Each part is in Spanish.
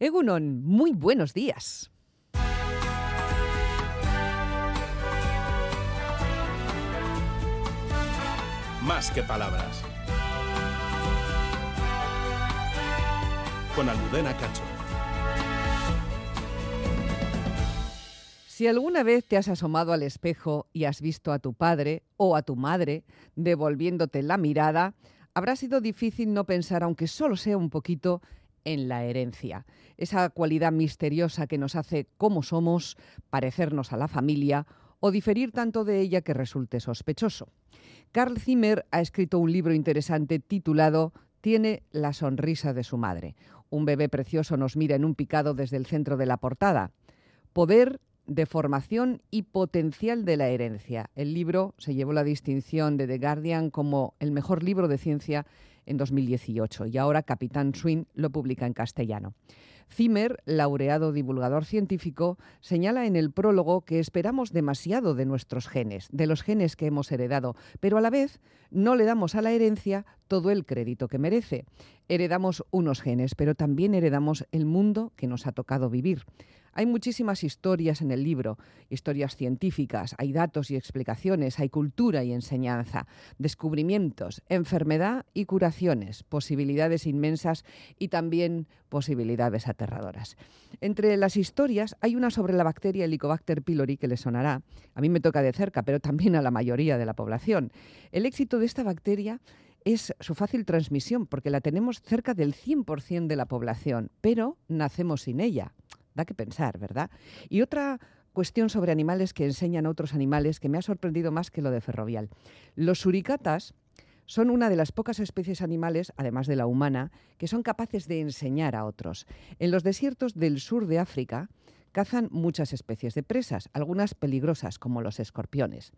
Egunon, muy buenos días. Más que palabras. Con Almudena Cacho. Si alguna vez te has asomado al espejo y has visto a tu padre o a tu madre devolviéndote la mirada, habrá sido difícil no pensar, aunque solo sea un poquito, en la herencia, esa cualidad misteriosa que nos hace como somos, parecernos a la familia o diferir tanto de ella que resulte sospechoso. Carl Zimmer ha escrito un libro interesante titulado Tiene la sonrisa de su madre. Un bebé precioso nos mira en un picado desde el centro de la portada. Poder de formación y potencial de la herencia. El libro se llevó la distinción de The Guardian como el mejor libro de ciencia en 2018 y ahora Capitán Swing lo publica en castellano. Zimmer, laureado divulgador científico, señala en el prólogo que esperamos demasiado de nuestros genes, de los genes que hemos heredado, pero a la vez no le damos a la herencia todo el crédito que merece. Heredamos unos genes, pero también heredamos el mundo que nos ha tocado vivir. Hay muchísimas historias en el libro, historias científicas, hay datos y explicaciones, hay cultura y enseñanza, descubrimientos, enfermedad y curaciones, posibilidades inmensas y también posibilidades aterradoras. Entre las historias hay una sobre la bacteria Helicobacter pylori que le sonará. A mí me toca de cerca, pero también a la mayoría de la población. El éxito de esta bacteria es su fácil transmisión, porque la tenemos cerca del 100% de la población, pero nacemos sin ella. Da que pensar, ¿verdad? Y otra cuestión sobre animales que enseñan a otros animales que me ha sorprendido más que lo de ferrovial. Los suricatas son una de las pocas especies animales, además de la humana, que son capaces de enseñar a otros. En los desiertos del sur de África cazan muchas especies de presas, algunas peligrosas como los escorpiones.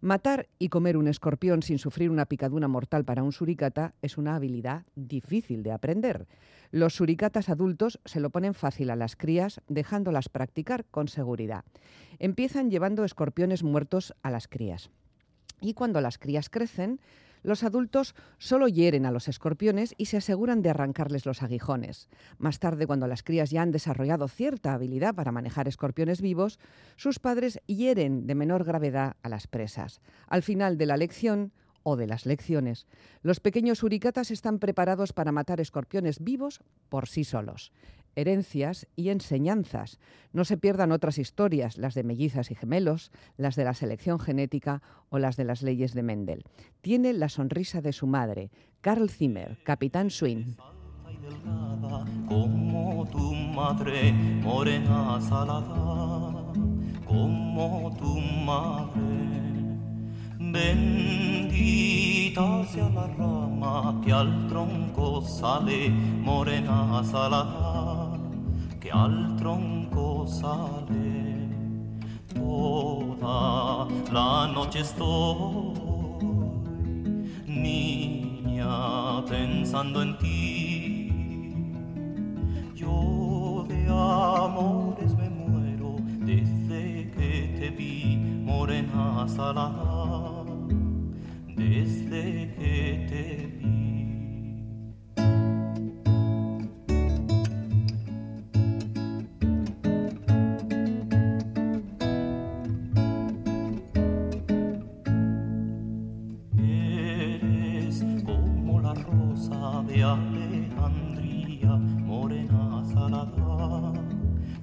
Matar y comer un escorpión sin sufrir una picadura mortal para un suricata es una habilidad difícil de aprender. Los suricatas adultos se lo ponen fácil a las crías, dejándolas practicar con seguridad. Empiezan llevando escorpiones muertos a las crías. Y cuando las crías crecen, los adultos solo hieren a los escorpiones y se aseguran de arrancarles los aguijones. Más tarde, cuando las crías ya han desarrollado cierta habilidad para manejar escorpiones vivos, sus padres hieren de menor gravedad a las presas. Al final de la lección, o de las lecciones, los pequeños uricatas están preparados para matar escorpiones vivos por sí solos herencias y enseñanzas. No se pierdan otras historias, las de mellizas y gemelos, las de la selección genética o las de las leyes de Mendel. Tiene la sonrisa de su madre, Carl Zimmer, Capitán Swing. Como tu madre, morena salada, como tu madre. Bendita sea la rama que al tronco sale, morena salada que al tronco sale. Toda la noche estoy, niña, pensando en ti. Yo de amores me muero desde que te vi, morena salada, desde que te vi.